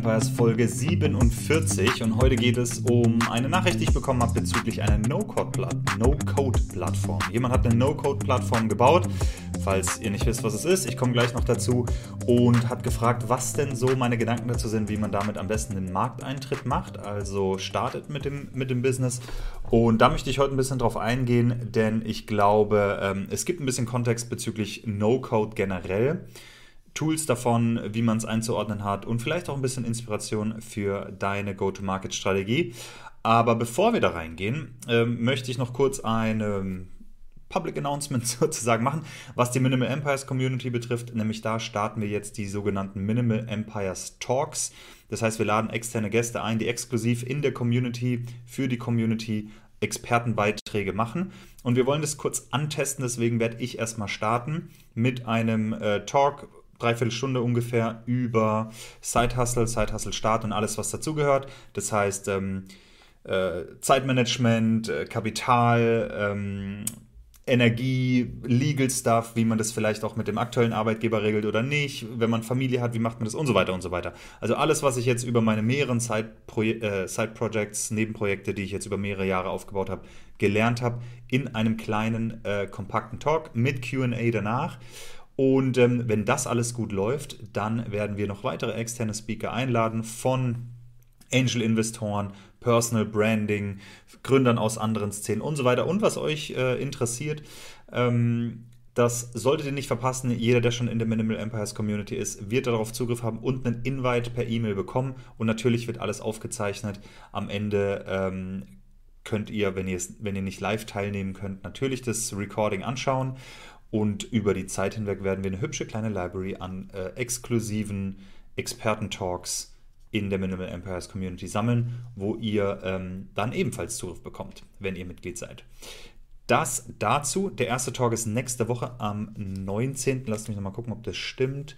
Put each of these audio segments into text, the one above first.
Empires Folge 47 und heute geht es um eine Nachricht, die ich bekommen habe bezüglich einer No-Code-Plattform. Jemand hat eine No-Code-Plattform gebaut, falls ihr nicht wisst, was es ist. Ich komme gleich noch dazu und hat gefragt, was denn so meine Gedanken dazu sind, wie man damit am besten den Markteintritt macht, also startet mit dem, mit dem Business. Und da möchte ich heute ein bisschen drauf eingehen, denn ich glaube, ähm, es gibt ein bisschen Kontext bezüglich No-Code generell. Tools davon, wie man es einzuordnen hat und vielleicht auch ein bisschen Inspiration für deine Go-to-Market-Strategie. Aber bevor wir da reingehen, äh, möchte ich noch kurz eine Public Announcement sozusagen machen, was die Minimal Empires Community betrifft. Nämlich da starten wir jetzt die sogenannten Minimal Empires Talks. Das heißt, wir laden externe Gäste ein, die exklusiv in der Community für die Community Expertenbeiträge machen. Und wir wollen das kurz antesten, deswegen werde ich erstmal starten mit einem äh, Talk dreiviertel Stunde ungefähr über Side Hustle, Side Hustle Start und alles, was dazugehört. Das heißt, ähm, äh, Zeitmanagement, äh, Kapital, ähm, Energie, Legal Stuff, wie man das vielleicht auch mit dem aktuellen Arbeitgeber regelt oder nicht, wenn man Familie hat, wie macht man das und so weiter und so weiter. Also alles, was ich jetzt über meine mehreren Side-Projects, äh, Nebenprojekte, die ich jetzt über mehrere Jahre aufgebaut habe, gelernt habe, in einem kleinen, äh, kompakten Talk mit QA danach. Und ähm, wenn das alles gut läuft, dann werden wir noch weitere externe Speaker einladen von Angel-Investoren, Personal Branding, Gründern aus anderen Szenen und so weiter. Und was euch äh, interessiert, ähm, das solltet ihr nicht verpassen. Jeder, der schon in der Minimal Empires Community ist, wird darauf Zugriff haben und einen Invite per E-Mail bekommen. Und natürlich wird alles aufgezeichnet. Am Ende ähm, könnt ihr, wenn ihr, wenn ihr nicht live teilnehmen könnt, natürlich das Recording anschauen. Und über die Zeit hinweg werden wir eine hübsche kleine Library an äh, exklusiven Experten-Talks in der Minimal Empires Community sammeln, wo ihr ähm, dann ebenfalls Zugriff bekommt, wenn ihr Mitglied seid. Das dazu. Der erste Talk ist nächste Woche am 19. Lasst mich nochmal gucken, ob das stimmt.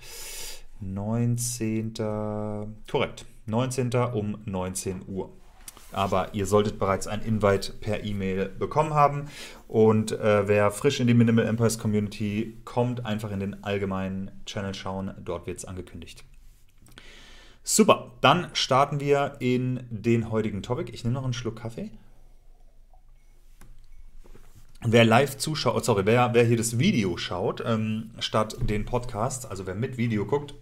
19. Korrekt. 19. um 19 Uhr aber ihr solltet bereits ein Invite per E-Mail bekommen haben. Und äh, wer frisch in die Minimal Empires Community kommt, einfach in den allgemeinen Channel schauen. Dort wird es angekündigt. Super, dann starten wir in den heutigen Topic. Ich nehme noch einen Schluck Kaffee. Wer live zuschaut, sorry, wer, wer hier das Video schaut, ähm, statt den Podcast, also wer mit Video guckt,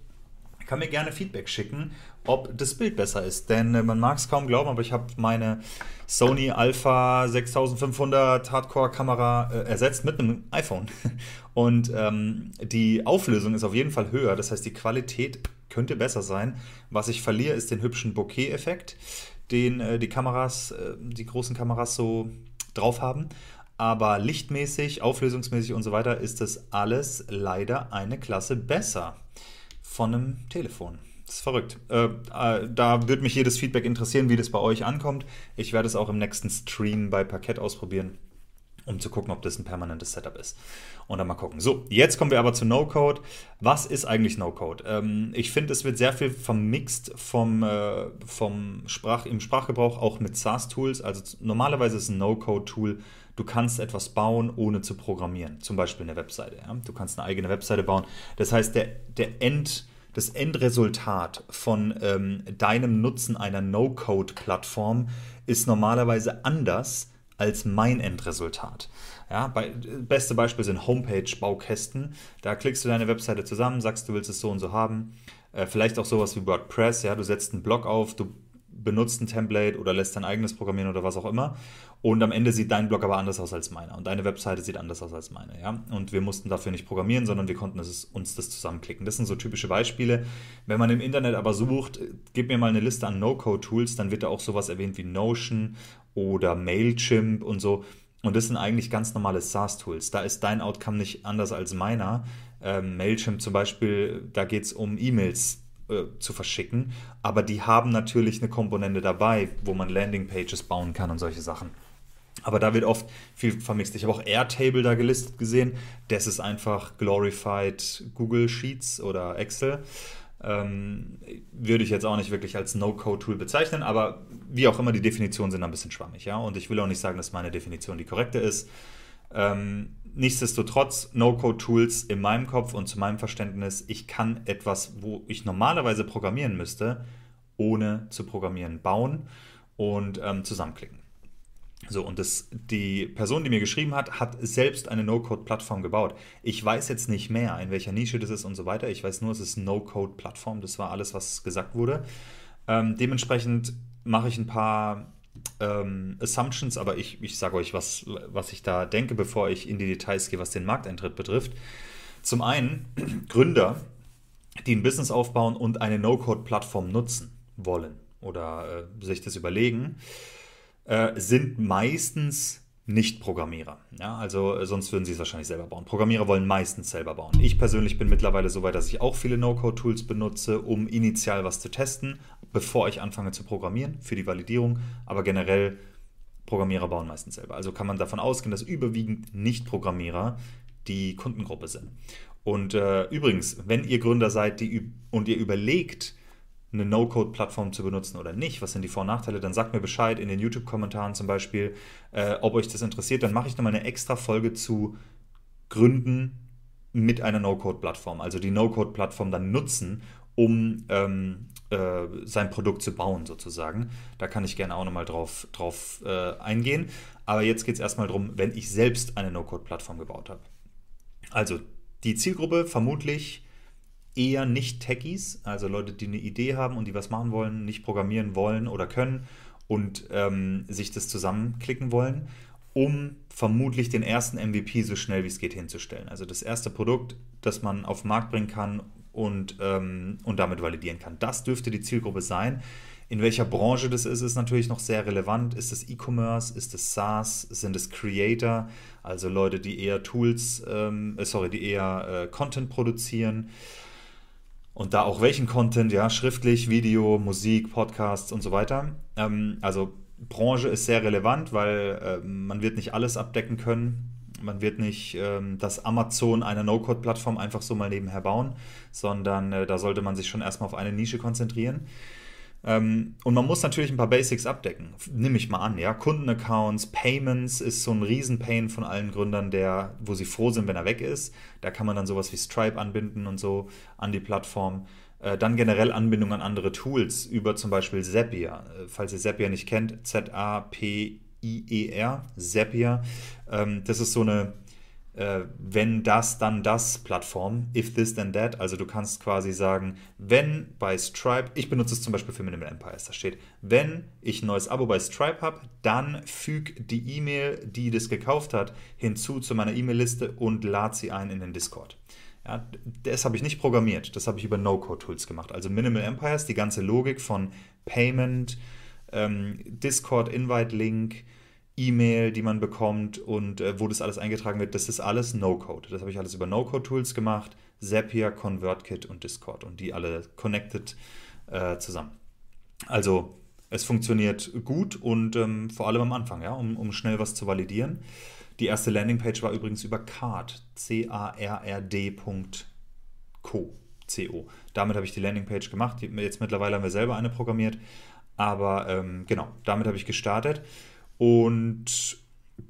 kann mir gerne Feedback schicken, ob das Bild besser ist. Denn äh, man mag es kaum glauben, aber ich habe meine Sony Alpha 6500 Hardcore-Kamera äh, ersetzt mit einem iPhone. Und ähm, die Auflösung ist auf jeden Fall höher. Das heißt, die Qualität könnte besser sein. Was ich verliere, ist den hübschen Bokeh-Effekt, den äh, die Kameras, äh, die großen Kameras so drauf haben. Aber lichtmäßig, auflösungsmäßig und so weiter ist das alles leider eine Klasse besser von einem Telefon. Das ist verrückt. Äh, äh, da würde mich jedes Feedback interessieren, wie das bei euch ankommt. Ich werde es auch im nächsten Stream bei Parkett ausprobieren, um zu gucken, ob das ein permanentes Setup ist. Und dann mal gucken. So, jetzt kommen wir aber zu No-Code. Was ist eigentlich No-Code? Ähm, ich finde, es wird sehr viel vermixt vom, äh, vom Sprach, im Sprachgebrauch auch mit SaaS-Tools. Also normalerweise ist ein No-Code-Tool du kannst etwas bauen, ohne zu programmieren. Zum Beispiel eine Webseite. Ja? Du kannst eine eigene Webseite bauen. Das heißt, der, der End, das Endresultat von ähm, deinem Nutzen einer No-Code-Plattform ist normalerweise anders als mein Endresultat. Ja, bei, beste Beispiel sind Homepage-Baukästen. Da klickst du deine Webseite zusammen, sagst, du willst es so und so haben. Äh, vielleicht auch sowas wie WordPress. Ja, du setzt einen Blog auf, du benutzt ein Template oder lässt dein eigenes programmieren oder was auch immer. Und am Ende sieht dein Blog aber anders aus als meiner und deine Webseite sieht anders aus als meine. Ja? Und wir mussten dafür nicht programmieren, sondern wir konnten das, uns das zusammenklicken. Das sind so typische Beispiele. Wenn man im Internet aber sucht, gib mir mal eine Liste an No-Code-Tools, dann wird da auch sowas erwähnt wie Notion oder Mailchimp und so. Und das sind eigentlich ganz normale SaaS-Tools. Da ist dein Outcome nicht anders als meiner. Ähm, Mailchimp zum Beispiel, da geht es um E-Mails äh, zu verschicken, aber die haben natürlich eine Komponente dabei, wo man Landingpages bauen kann und solche Sachen. Aber da wird oft viel vermixt. Ich habe auch Airtable da gelistet gesehen. Das ist einfach glorified Google Sheets oder Excel. Ähm, würde ich jetzt auch nicht wirklich als No-Code-Tool bezeichnen, aber wie auch immer, die Definitionen sind ein bisschen schwammig, ja. Und ich will auch nicht sagen, dass meine Definition die korrekte ist. Ähm, nichtsdestotrotz, No-Code-Tools in meinem Kopf und zu meinem Verständnis, ich kann etwas, wo ich normalerweise programmieren müsste, ohne zu programmieren bauen und ähm, zusammenklicken. So, und das, die Person, die mir geschrieben hat, hat selbst eine No-Code-Plattform gebaut. Ich weiß jetzt nicht mehr, in welcher Nische das ist und so weiter. Ich weiß nur, es ist No-Code-Plattform. Das war alles, was gesagt wurde. Ähm, dementsprechend mache ich ein paar ähm, Assumptions, aber ich, ich sage euch, was, was ich da denke, bevor ich in die Details gehe, was den Markteintritt betrifft. Zum einen Gründer, die ein Business aufbauen und eine No-Code-Plattform nutzen wollen oder äh, sich das überlegen äh, sind meistens nicht Programmierer. Ja, also äh, sonst würden sie es wahrscheinlich selber bauen. Programmierer wollen meistens selber bauen. Ich persönlich bin mittlerweile so weit, dass ich auch viele No-Code-Tools benutze, um initial was zu testen, bevor ich anfange zu programmieren für die Validierung. Aber generell Programmierer bauen meistens selber. Also kann man davon ausgehen, dass überwiegend Nicht-Programmierer die Kundengruppe sind. Und äh, übrigens, wenn ihr Gründer seid die, und ihr überlegt, eine No-Code-Plattform zu benutzen oder nicht, was sind die Vor- und Nachteile, dann sagt mir Bescheid in den YouTube-Kommentaren zum Beispiel, äh, ob euch das interessiert. Dann mache ich nochmal eine extra Folge zu Gründen mit einer No-Code-Plattform, also die No-Code-Plattform dann nutzen, um ähm, äh, sein Produkt zu bauen sozusagen. Da kann ich gerne auch nochmal drauf, drauf äh, eingehen. Aber jetzt geht es erstmal darum, wenn ich selbst eine No-Code-Plattform gebaut habe. Also die Zielgruppe vermutlich eher nicht Techies, also Leute, die eine Idee haben und die was machen wollen, nicht programmieren wollen oder können und ähm, sich das zusammenklicken wollen, um vermutlich den ersten MVP so schnell wie es geht hinzustellen. Also das erste Produkt, das man auf den Markt bringen kann und, ähm, und damit validieren kann. Das dürfte die Zielgruppe sein. In welcher Branche das ist, ist natürlich noch sehr relevant. Ist es E-Commerce? Ist es SaaS? Sind es Creator? Also Leute, die eher Tools, ähm, äh, sorry, die eher äh, Content produzieren. Und da auch welchen Content, ja, schriftlich, Video, Musik, Podcasts und so weiter. Ähm, also Branche ist sehr relevant, weil äh, man wird nicht alles abdecken können. Man wird nicht ähm, das Amazon einer No-Code-Plattform einfach so mal nebenher bauen, sondern äh, da sollte man sich schon erstmal auf eine Nische konzentrieren. Ähm, und man muss natürlich ein paar Basics abdecken. Nimm ich mal an, ja. Kundenaccounts, Payments ist so ein Riesenpain von allen Gründern, der, wo sie froh sind, wenn er weg ist. Da kann man dann sowas wie Stripe anbinden und so an die Plattform. Äh, dann generell Anbindung an andere Tools über zum Beispiel Zapier. Äh, falls ihr Zapier nicht kennt, Z-A-P-I-E-R, Zapier. Ähm, das ist so eine äh, wenn das, dann das Plattform, if this, then that. Also du kannst quasi sagen, wenn bei Stripe, ich benutze es zum Beispiel für Minimal Empires, da steht, wenn ich ein neues Abo bei Stripe habe, dann füg die E-Mail, die das gekauft hat, hinzu zu meiner E-Mail-Liste und lad sie ein in den Discord. Ja, das habe ich nicht programmiert, das habe ich über No-Code-Tools gemacht. Also Minimal Empires, die ganze Logik von Payment, ähm, Discord, Invite-Link, E-Mail, die man bekommt und äh, wo das alles eingetragen wird, das ist alles No-Code. Das habe ich alles über No-Code-Tools gemacht, Zapier, ConvertKit und Discord und die alle connected äh, zusammen. Also es funktioniert gut und ähm, vor allem am Anfang, ja, um, um schnell was zu validieren. Die erste Landingpage war übrigens über Card, C-A-R-R-D.co. CO. Damit habe ich die Landingpage gemacht. Jetzt mittlerweile haben wir selber eine programmiert. Aber ähm, genau, damit habe ich gestartet. Und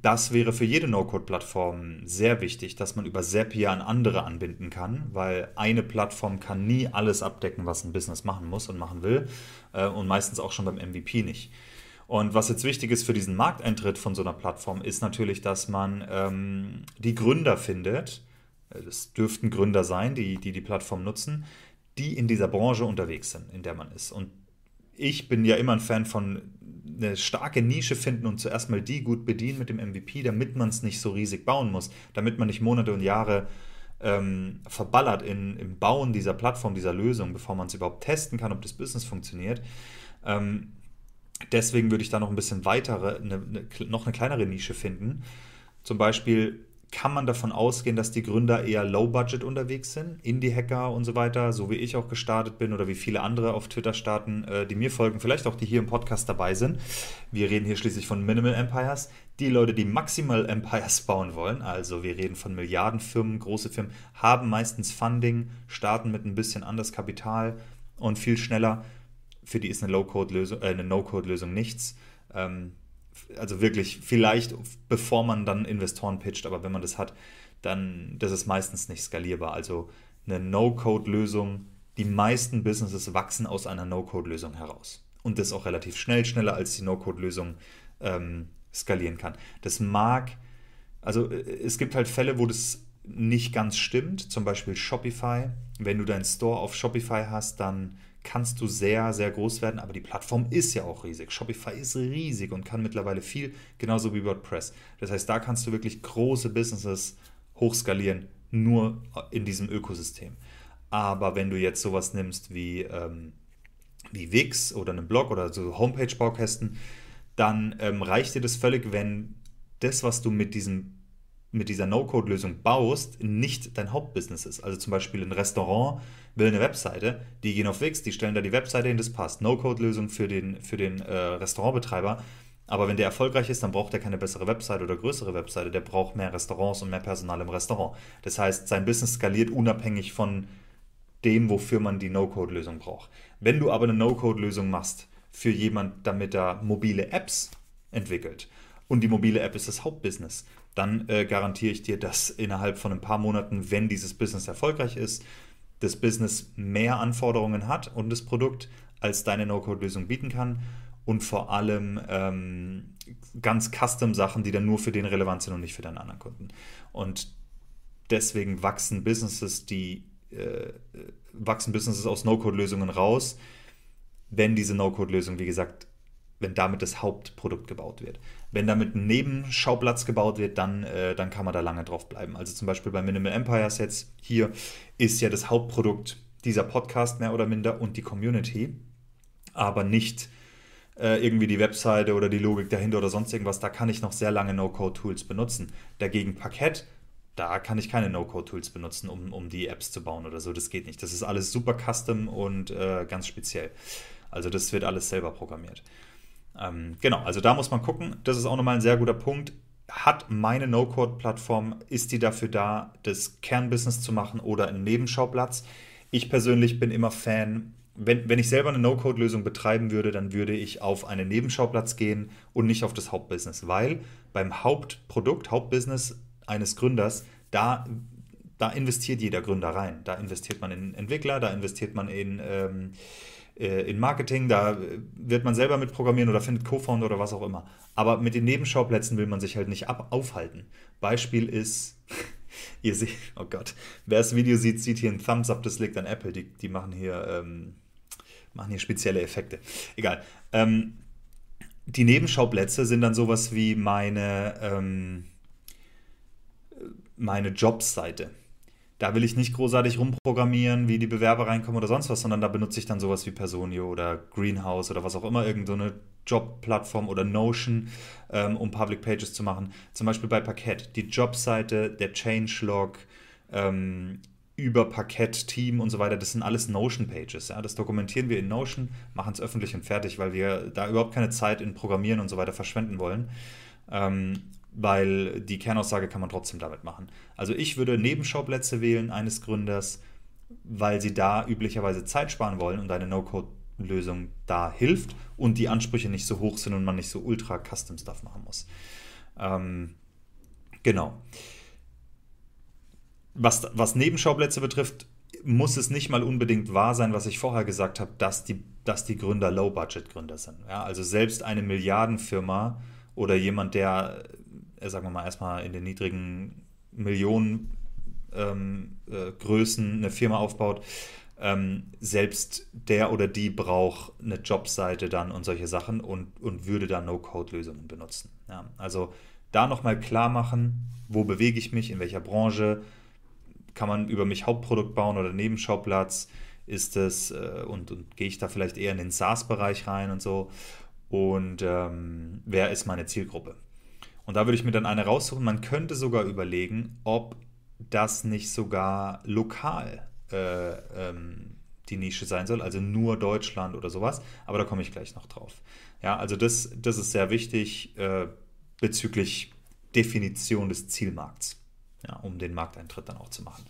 das wäre für jede No-Code-Plattform sehr wichtig, dass man über Zapier an andere anbinden kann, weil eine Plattform kann nie alles abdecken, was ein Business machen muss und machen will äh, und meistens auch schon beim MVP nicht. Und was jetzt wichtig ist für diesen Markteintritt von so einer Plattform, ist natürlich, dass man ähm, die Gründer findet, es dürften Gründer sein, die, die die Plattform nutzen, die in dieser Branche unterwegs sind, in der man ist. Und ich bin ja immer ein Fan von eine starke Nische finden und zuerst mal die gut bedienen mit dem MVP, damit man es nicht so riesig bauen muss, damit man nicht Monate und Jahre ähm, verballert in, im Bauen dieser Plattform, dieser Lösung, bevor man es überhaupt testen kann, ob das Business funktioniert. Ähm, deswegen würde ich da noch ein bisschen weitere, eine, eine, noch eine kleinere Nische finden. Zum Beispiel kann man davon ausgehen, dass die Gründer eher low-budget unterwegs sind, Indie-Hacker und so weiter, so wie ich auch gestartet bin oder wie viele andere auf Twitter starten, äh, die mir folgen, vielleicht auch die hier im Podcast dabei sind. Wir reden hier schließlich von Minimal Empires. Die Leute, die Maximal Empires bauen wollen, also wir reden von Milliardenfirmen, große Firmen, haben meistens Funding, starten mit ein bisschen anders Kapital und viel schneller. Für die ist eine Low-Code-Lösung, äh, No-Code-Lösung nichts. Ähm, also wirklich vielleicht bevor man dann Investoren pitcht, aber wenn man das hat, dann das ist meistens nicht skalierbar. Also eine No-Code-Lösung, die meisten Businesses wachsen aus einer No-Code-Lösung heraus. Und das auch relativ schnell, schneller als die No-Code-Lösung ähm, skalieren kann. Das mag, also äh, es gibt halt Fälle, wo das nicht ganz stimmt, zum Beispiel Shopify. Wenn du deinen Store auf Shopify hast, dann kannst du sehr, sehr groß werden, aber die Plattform ist ja auch riesig. Shopify ist riesig und kann mittlerweile viel, genauso wie WordPress. Das heißt, da kannst du wirklich große Businesses hochskalieren, nur in diesem Ökosystem. Aber wenn du jetzt sowas nimmst wie, ähm, wie Wix oder einen Blog oder so Homepage-Baukästen, dann ähm, reicht dir das völlig, wenn das, was du mit diesem mit dieser No-Code-Lösung baust, nicht dein Hauptbusiness ist. Also zum Beispiel ein Restaurant will eine Webseite, die gehen auf Wix, die stellen da die Webseite hin, das passt. No-Code-Lösung für den, für den äh, Restaurantbetreiber. Aber wenn der erfolgreich ist, dann braucht er keine bessere Webseite oder größere Webseite. Der braucht mehr Restaurants und mehr Personal im Restaurant. Das heißt, sein Business skaliert unabhängig von dem, wofür man die No-Code-Lösung braucht. Wenn du aber eine No-Code-Lösung machst für jemand, damit er mobile Apps entwickelt und die mobile App ist das Hauptbusiness, dann äh, garantiere ich dir, dass innerhalb von ein paar Monaten, wenn dieses Business erfolgreich ist, das Business mehr Anforderungen hat und das Produkt als deine No-Code-Lösung bieten kann und vor allem ähm, ganz Custom-Sachen, die dann nur für den relevant sind und nicht für deinen anderen Kunden. Und deswegen wachsen Businesses, die äh, wachsen Businesses aus No-Code-Lösungen raus, wenn diese No-Code-Lösung, wie gesagt, wenn damit das Hauptprodukt gebaut wird. Wenn damit ein Nebenschauplatz gebaut wird, dann, äh, dann kann man da lange drauf bleiben. Also zum Beispiel bei Minimal Empires jetzt hier ist ja das Hauptprodukt dieser Podcast mehr oder minder und die Community, aber nicht äh, irgendwie die Webseite oder die Logik dahinter oder sonst irgendwas. Da kann ich noch sehr lange No-Code-Tools benutzen. Dagegen Parkett, da kann ich keine No-Code-Tools benutzen, um, um die Apps zu bauen oder so. Das geht nicht. Das ist alles super custom und äh, ganz speziell. Also das wird alles selber programmiert. Ähm, genau, also da muss man gucken. Das ist auch nochmal ein sehr guter Punkt. Hat meine No-Code-Plattform, ist die dafür da, das Kernbusiness zu machen oder einen Nebenschauplatz? Ich persönlich bin immer Fan, wenn, wenn ich selber eine No-Code-Lösung betreiben würde, dann würde ich auf einen Nebenschauplatz gehen und nicht auf das Hauptbusiness, weil beim Hauptprodukt, Hauptbusiness eines Gründers, da, da investiert jeder Gründer rein. Da investiert man in Entwickler, da investiert man in, ähm, äh, in Marketing, da wird man selber mit programmieren oder findet Co-Founder oder was auch immer. Aber mit den Nebenschauplätzen will man sich halt nicht ab aufhalten. Beispiel ist, ihr seht, oh Gott, wer das Video sieht, sieht hier ein Thumbs Up, das liegt an Apple, die, die machen hier, ähm, machen hier spezielle Effekte. Egal. Ähm, die Nebenschauplätze sind dann sowas wie meine, ähm, meine Jobseite. Da will ich nicht großartig rumprogrammieren, wie die Bewerber reinkommen oder sonst was, sondern da benutze ich dann sowas wie Personio oder Greenhouse oder was auch immer, irgendeine Jobplattform oder Notion, ähm, um Public Pages zu machen. Zum Beispiel bei Parkett, die Jobseite, der Changelog, ähm, über Parkett, Team und so weiter, das sind alles Notion-Pages. Ja? Das dokumentieren wir in Notion, machen es öffentlich und fertig, weil wir da überhaupt keine Zeit in Programmieren und so weiter verschwenden wollen. Ähm, weil die Kernaussage kann man trotzdem damit machen. Also ich würde Nebenschauplätze wählen eines Gründers, weil sie da üblicherweise Zeit sparen wollen und eine No-Code-Lösung da hilft und die Ansprüche nicht so hoch sind und man nicht so ultra Custom Stuff machen muss. Ähm, genau. Was, was Nebenschauplätze betrifft, muss es nicht mal unbedingt wahr sein, was ich vorher gesagt habe, dass die, dass die Gründer Low-Budget-Gründer sind. Ja, also selbst eine Milliardenfirma oder jemand, der sagen wir mal, erstmal in den niedrigen Millionen ähm, äh, Größen eine Firma aufbaut, ähm, selbst der oder die braucht eine Jobseite dann und solche Sachen und, und würde da No-Code-Lösungen benutzen. Ja, also da nochmal klar machen, wo bewege ich mich, in welcher Branche, kann man über mich Hauptprodukt bauen oder Nebenschauplatz, ist es äh, und, und gehe ich da vielleicht eher in den SaaS-Bereich rein und so und ähm, wer ist meine Zielgruppe. Und da würde ich mir dann eine raussuchen. Man könnte sogar überlegen, ob das nicht sogar lokal äh, ähm, die Nische sein soll, also nur Deutschland oder sowas. Aber da komme ich gleich noch drauf. Ja, also das, das ist sehr wichtig äh, bezüglich Definition des Zielmarkts, ja, um den Markteintritt dann auch zu machen.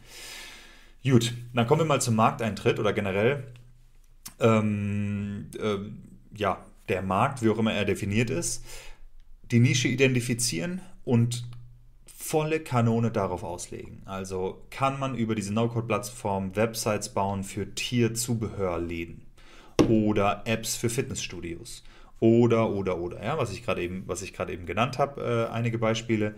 Gut, dann kommen wir mal zum Markteintritt oder generell ähm, äh, ja, der Markt, wie auch immer er definiert ist, die Nische identifizieren und volle Kanone darauf auslegen. Also kann man über diese No-Code-Plattform Websites bauen für Tierzubehörläden oder Apps für Fitnessstudios oder oder oder ja, was ich gerade eben, eben genannt habe, äh, einige Beispiele.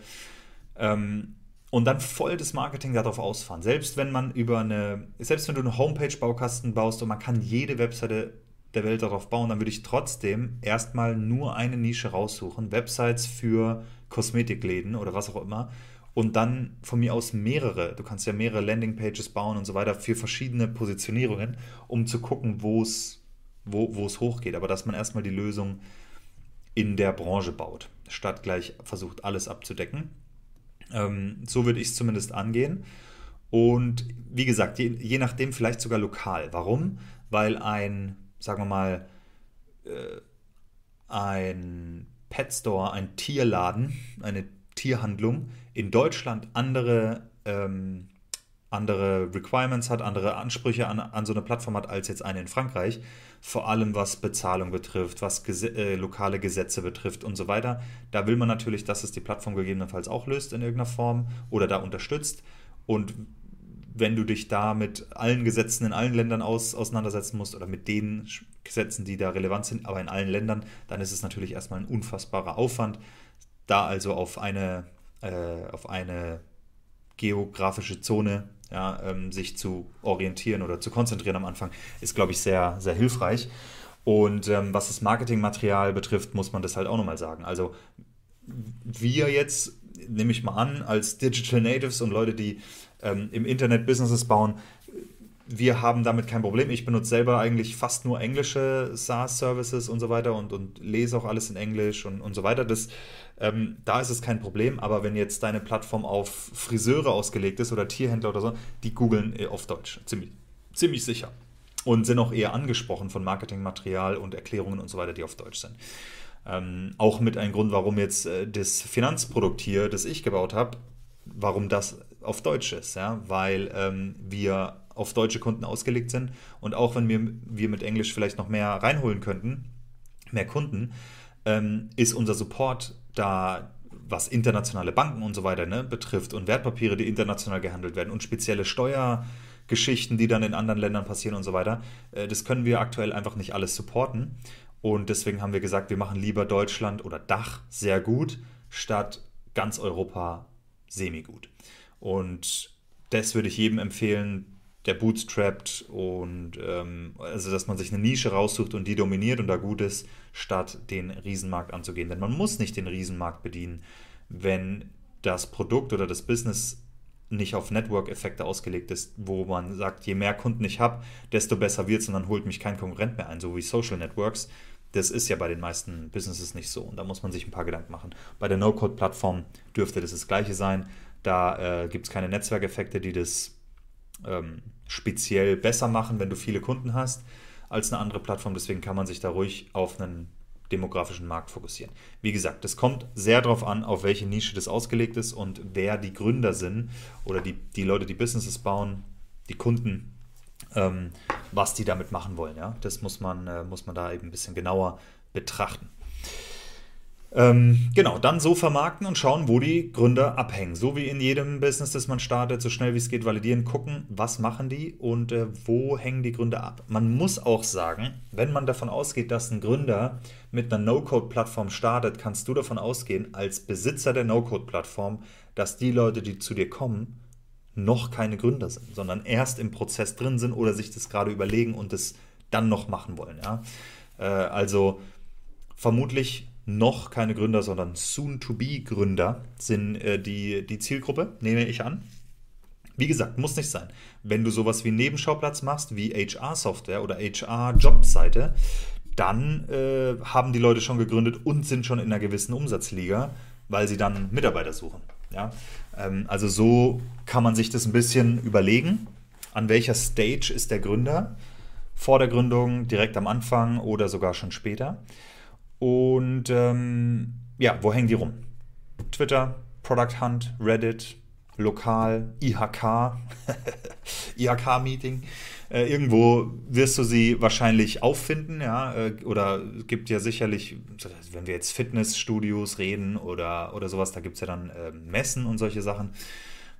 Ähm, und dann voll das Marketing darauf ausfahren. Selbst wenn man über eine, selbst wenn du eine Homepage-Baukasten baust und man kann jede Webseite der Welt darauf bauen, dann würde ich trotzdem erstmal nur eine Nische raussuchen, Websites für Kosmetikläden oder was auch immer und dann von mir aus mehrere, du kannst ja mehrere Landingpages bauen und so weiter für verschiedene Positionierungen, um zu gucken, wo es wo, es hochgeht, aber dass man erstmal die Lösung in der Branche baut, statt gleich versucht, alles abzudecken. Ähm, so würde ich es zumindest angehen. Und wie gesagt, je, je nachdem vielleicht sogar lokal. Warum? Weil ein sagen wir mal, äh, ein Pet Store, ein Tierladen, eine Tierhandlung in Deutschland andere, ähm, andere Requirements hat, andere Ansprüche an, an so eine Plattform hat als jetzt eine in Frankreich. Vor allem was Bezahlung betrifft, was Ges äh, lokale Gesetze betrifft und so weiter. Da will man natürlich, dass es die Plattform gegebenenfalls auch löst in irgendeiner Form oder da unterstützt. Und wenn du dich da mit allen Gesetzen in allen Ländern aus, auseinandersetzen musst oder mit den Gesetzen, die da relevant sind, aber in allen Ländern, dann ist es natürlich erstmal ein unfassbarer Aufwand. Da also auf eine, äh, auf eine geografische Zone ja, ähm, sich zu orientieren oder zu konzentrieren am Anfang, ist, glaube ich, sehr, sehr hilfreich. Und ähm, was das Marketingmaterial betrifft, muss man das halt auch nochmal sagen. Also wir jetzt, nehme ich mal an, als Digital Natives und Leute, die ähm, im Internet Businesses bauen. Wir haben damit kein Problem. Ich benutze selber eigentlich fast nur englische SaaS-Services und so weiter und, und lese auch alles in Englisch und, und so weiter. Das, ähm, da ist es kein Problem, aber wenn jetzt deine Plattform auf Friseure ausgelegt ist oder Tierhändler oder so, die googeln äh, auf Deutsch. Ziemlich, ziemlich sicher. Und sind auch eher angesprochen von Marketingmaterial und Erklärungen und so weiter, die auf Deutsch sind. Ähm, auch mit einem Grund, warum jetzt äh, das Finanzprodukt hier, das ich gebaut habe, warum das auf Deutsch ist, ja, weil ähm, wir auf deutsche Kunden ausgelegt sind und auch wenn wir, wir mit Englisch vielleicht noch mehr reinholen könnten, mehr Kunden, ähm, ist unser Support da, was internationale Banken und so weiter ne, betrifft und Wertpapiere, die international gehandelt werden und spezielle Steuergeschichten, die dann in anderen Ländern passieren und so weiter, äh, das können wir aktuell einfach nicht alles supporten. Und deswegen haben wir gesagt, wir machen lieber Deutschland oder Dach sehr gut, statt ganz Europa semi-gut. Und das würde ich jedem empfehlen, der bootstrapped und ähm, also dass man sich eine Nische raussucht und die dominiert und da gut ist, statt den Riesenmarkt anzugehen. Denn man muss nicht den Riesenmarkt bedienen, wenn das Produkt oder das Business nicht auf Network-Effekte ausgelegt ist, wo man sagt, je mehr Kunden ich habe, desto besser wird es und dann holt mich kein Konkurrent mehr ein, so wie Social Networks. Das ist ja bei den meisten Businesses nicht so und da muss man sich ein paar Gedanken machen. Bei der No-Code-Plattform dürfte das das gleiche sein. Da äh, gibt es keine Netzwerkeffekte, die das ähm, speziell besser machen, wenn du viele Kunden hast, als eine andere Plattform. Deswegen kann man sich da ruhig auf einen demografischen Markt fokussieren. Wie gesagt, es kommt sehr darauf an, auf welche Nische das ausgelegt ist und wer die Gründer sind oder die, die Leute, die Businesses bauen, die Kunden, ähm, was die damit machen wollen. Ja? Das muss man, äh, muss man da eben ein bisschen genauer betrachten. Ähm, genau, dann so vermarkten und schauen, wo die Gründer abhängen. So wie in jedem Business, das man startet, so schnell wie es geht validieren, gucken, was machen die und äh, wo hängen die Gründer ab. Man muss auch sagen, wenn man davon ausgeht, dass ein Gründer mit einer No-Code-Plattform startet, kannst du davon ausgehen, als Besitzer der No-Code-Plattform, dass die Leute, die zu dir kommen, noch keine Gründer sind, sondern erst im Prozess drin sind oder sich das gerade überlegen und das dann noch machen wollen. Ja? Äh, also vermutlich noch keine Gründer, sondern Soon-to-be-Gründer sind äh, die, die Zielgruppe, nehme ich an. Wie gesagt, muss nicht sein. Wenn du sowas wie Nebenschauplatz machst, wie HR-Software oder HR-Jobseite, dann äh, haben die Leute schon gegründet und sind schon in einer gewissen Umsatzliga, weil sie dann Mitarbeiter suchen. Ja? Ähm, also so kann man sich das ein bisschen überlegen. An welcher Stage ist der Gründer? Vor der Gründung, direkt am Anfang oder sogar schon später. Und ähm, ja, wo hängen die rum? Twitter, Product Hunt, Reddit, lokal, IHK, IHK-Meeting. Äh, irgendwo wirst du sie wahrscheinlich auffinden, ja, äh, oder es gibt ja sicherlich, wenn wir jetzt Fitnessstudios reden oder, oder sowas, da gibt es ja dann äh, Messen und solche Sachen,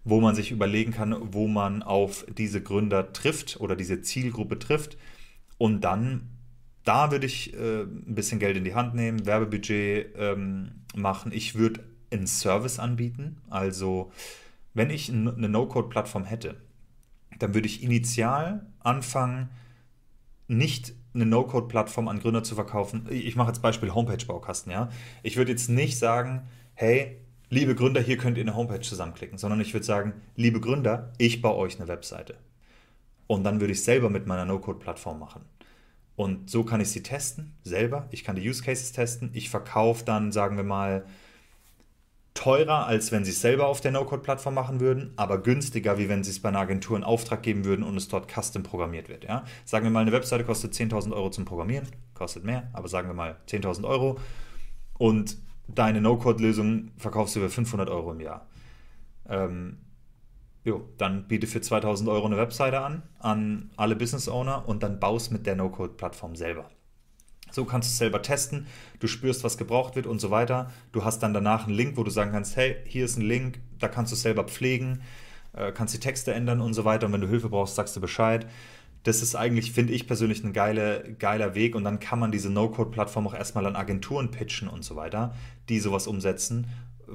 wo man sich überlegen kann, wo man auf diese Gründer trifft oder diese Zielgruppe trifft und dann da würde ich äh, ein bisschen Geld in die Hand nehmen, Werbebudget ähm, machen. Ich würde einen Service anbieten. Also wenn ich eine No-Code-Plattform hätte, dann würde ich initial anfangen, nicht eine No-Code-Plattform an Gründer zu verkaufen. Ich mache jetzt Beispiel Homepage-Baukasten, ja. Ich würde jetzt nicht sagen, hey, liebe Gründer, hier könnt ihr eine Homepage zusammenklicken, sondern ich würde sagen, liebe Gründer, ich baue euch eine Webseite. Und dann würde ich selber mit meiner No-Code-Plattform machen. Und so kann ich sie testen, selber. Ich kann die Use Cases testen. Ich verkaufe dann, sagen wir mal, teurer, als wenn sie es selber auf der No-Code-Plattform machen würden, aber günstiger, wie wenn sie es bei einer Agentur in Auftrag geben würden und es dort custom programmiert wird. Ja? Sagen wir mal, eine Webseite kostet 10.000 Euro zum Programmieren, kostet mehr, aber sagen wir mal 10.000 Euro und deine No-Code-Lösung verkaufst du für 500 Euro im Jahr. Ähm, jo, dann biete für 2000 Euro eine Webseite an, an alle Business Owner und dann baust mit der No-Code-Plattform selber. So kannst du es selber testen, du spürst, was gebraucht wird und so weiter. Du hast dann danach einen Link, wo du sagen kannst, hey, hier ist ein Link, da kannst du es selber pflegen, äh, kannst die Texte ändern und so weiter. Und wenn du Hilfe brauchst, sagst du Bescheid. Das ist eigentlich, finde ich persönlich, ein geile, geiler Weg. Und dann kann man diese No-Code-Plattform auch erstmal an Agenturen pitchen und so weiter, die sowas umsetzen,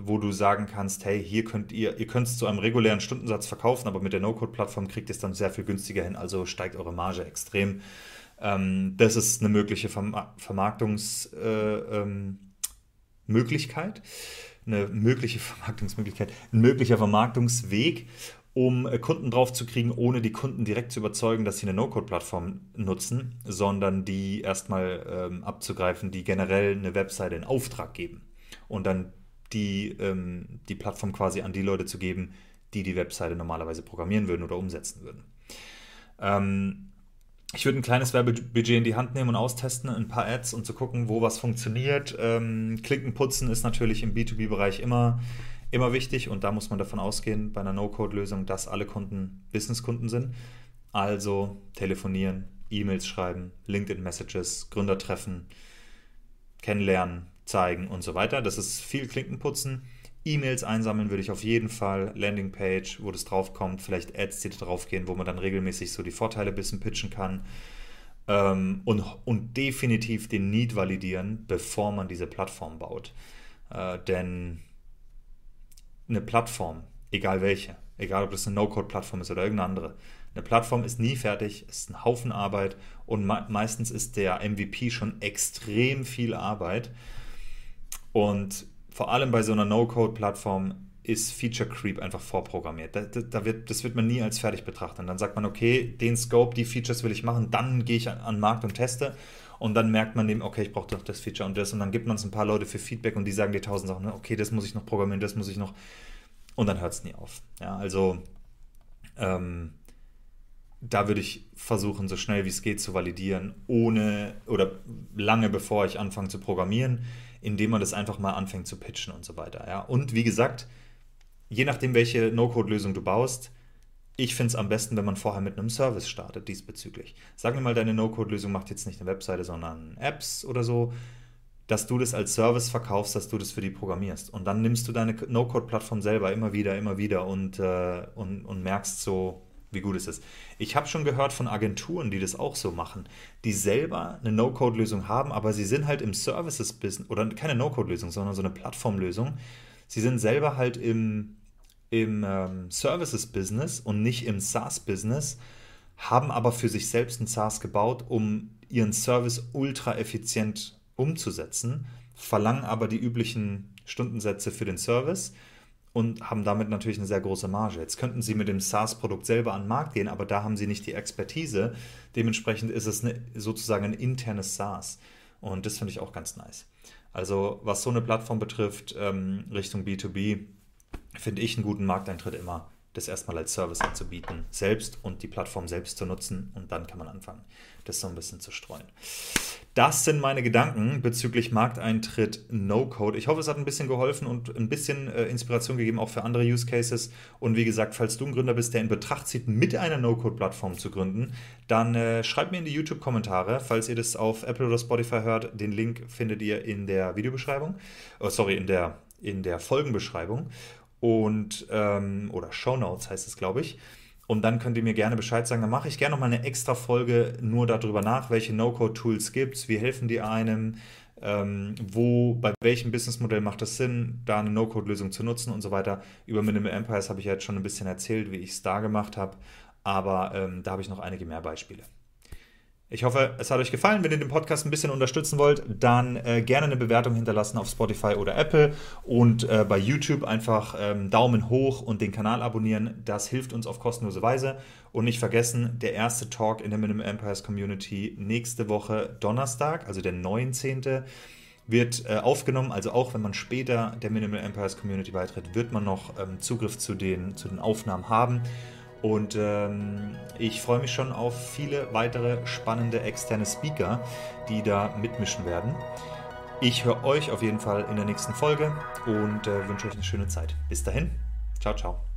wo du sagen kannst, hey, hier könnt ihr, ihr könnt es zu einem regulären Stundensatz verkaufen, aber mit der No-Code-Plattform kriegt ihr es dann sehr viel günstiger hin, also steigt eure Marge extrem. Ähm, das ist eine mögliche Vermarktungsmöglichkeit, äh, ähm, eine mögliche Vermarktungsmöglichkeit, ein möglicher Vermarktungsweg, um äh, Kunden drauf zu kriegen, ohne die Kunden direkt zu überzeugen, dass sie eine No-Code-Plattform nutzen, sondern die erstmal ähm, abzugreifen, die generell eine Webseite in Auftrag geben und dann die, ähm, die Plattform quasi an die Leute zu geben, die die Webseite normalerweise programmieren würden oder umsetzen würden. Ähm, ich würde ein kleines Werbebudget in die Hand nehmen und austesten, ein paar Ads und zu gucken, wo was funktioniert. Ähm, Klicken putzen ist natürlich im B2B-Bereich immer, immer wichtig und da muss man davon ausgehen, bei einer No-Code-Lösung, dass alle Kunden Business-Kunden sind. Also telefonieren, E-Mails schreiben, LinkedIn-Messages, Gründer treffen, kennenlernen, zeigen und so weiter. Das ist viel Klinkenputzen. E-Mails einsammeln würde ich auf jeden Fall, Landingpage, wo das draufkommt, vielleicht Ads, die da draufgehen, wo man dann regelmäßig so die Vorteile ein bisschen pitchen kann. Ähm, und, und definitiv den Need validieren, bevor man diese Plattform baut. Äh, denn eine Plattform, egal welche, egal ob das eine No-Code-Plattform ist oder irgendeine andere, eine Plattform ist nie fertig, ist ein Haufen Arbeit und me meistens ist der MVP schon extrem viel Arbeit. Und vor allem bei so einer No-Code-Plattform ist Feature Creep einfach vorprogrammiert. Da, da, wird, das wird man nie als fertig betrachten. Dann sagt man, okay, den Scope, die Features will ich machen, dann gehe ich an, an den Markt und teste. Und dann merkt man eben, okay, ich brauche doch das Feature und das. Und dann gibt man es ein paar Leute für Feedback und die sagen dir tausend Sachen, ne? okay, das muss ich noch programmieren, das muss ich noch. Und dann hört es nie auf. Ja, also ähm, da würde ich versuchen, so schnell wie es geht zu validieren, ohne oder lange bevor ich anfange zu programmieren indem man das einfach mal anfängt zu pitchen und so weiter. Ja? Und wie gesagt, je nachdem, welche No-Code-Lösung du baust, ich finde es am besten, wenn man vorher mit einem Service startet diesbezüglich. Sagen wir mal, deine No-Code-Lösung macht jetzt nicht eine Webseite, sondern Apps oder so, dass du das als Service verkaufst, dass du das für die programmierst. Und dann nimmst du deine No-Code-Plattform selber immer wieder, immer wieder und, äh, und, und merkst so, wie gut es ist. Ich habe schon gehört von Agenturen, die das auch so machen, die selber eine No-Code-Lösung haben, aber sie sind halt im Services-Business, oder keine No-Code-Lösung, sondern so eine Plattformlösung. Sie sind selber halt im, im ähm, Services-Business und nicht im SaaS-Business, haben aber für sich selbst ein SaaS gebaut, um ihren Service ultra effizient umzusetzen, verlangen aber die üblichen Stundensätze für den Service und haben damit natürlich eine sehr große Marge. Jetzt könnten Sie mit dem SaaS-Produkt selber an den Markt gehen, aber da haben Sie nicht die Expertise. Dementsprechend ist es eine, sozusagen ein internes SaaS. Und das finde ich auch ganz nice. Also was so eine Plattform betrifft, ähm, Richtung B2B, finde ich einen guten Markteintritt immer das erstmal als Service anzubieten, selbst und die Plattform selbst zu nutzen und dann kann man anfangen, das so ein bisschen zu streuen. Das sind meine Gedanken bezüglich Markteintritt No-Code. Ich hoffe, es hat ein bisschen geholfen und ein bisschen äh, Inspiration gegeben, auch für andere Use Cases. Und wie gesagt, falls du ein Gründer bist, der in Betracht zieht, mit einer No-Code-Plattform zu gründen, dann äh, schreib mir in die YouTube-Kommentare, falls ihr das auf Apple oder Spotify hört. Den Link findet ihr in der Videobeschreibung. Oh, sorry, in der, in der Folgenbeschreibung und ähm, oder Show Notes heißt es, glaube ich. Und dann könnt ihr mir gerne Bescheid sagen. Dann mache ich gerne nochmal eine extra Folge nur darüber nach, welche No-Code-Tools gibt es, wie helfen die einem, ähm, wo, bei welchem Businessmodell macht es Sinn, da eine No-Code-Lösung zu nutzen und so weiter. Über Minimal Empires habe ich ja jetzt schon ein bisschen erzählt, wie ich es da gemacht habe. Aber ähm, da habe ich noch einige mehr Beispiele. Ich hoffe, es hat euch gefallen. Wenn ihr den Podcast ein bisschen unterstützen wollt, dann äh, gerne eine Bewertung hinterlassen auf Spotify oder Apple und äh, bei YouTube einfach ähm, Daumen hoch und den Kanal abonnieren. Das hilft uns auf kostenlose Weise. Und nicht vergessen, der erste Talk in der Minimum Empires Community nächste Woche Donnerstag, also der 19 wird äh, aufgenommen. Also auch wenn man später der Minimal Empires Community beitritt, wird man noch ähm, Zugriff zu den, zu den Aufnahmen haben. Und ähm, ich freue mich schon auf viele weitere spannende externe Speaker, die da mitmischen werden. Ich höre euch auf jeden Fall in der nächsten Folge und äh, wünsche euch eine schöne Zeit. Bis dahin, ciao, ciao.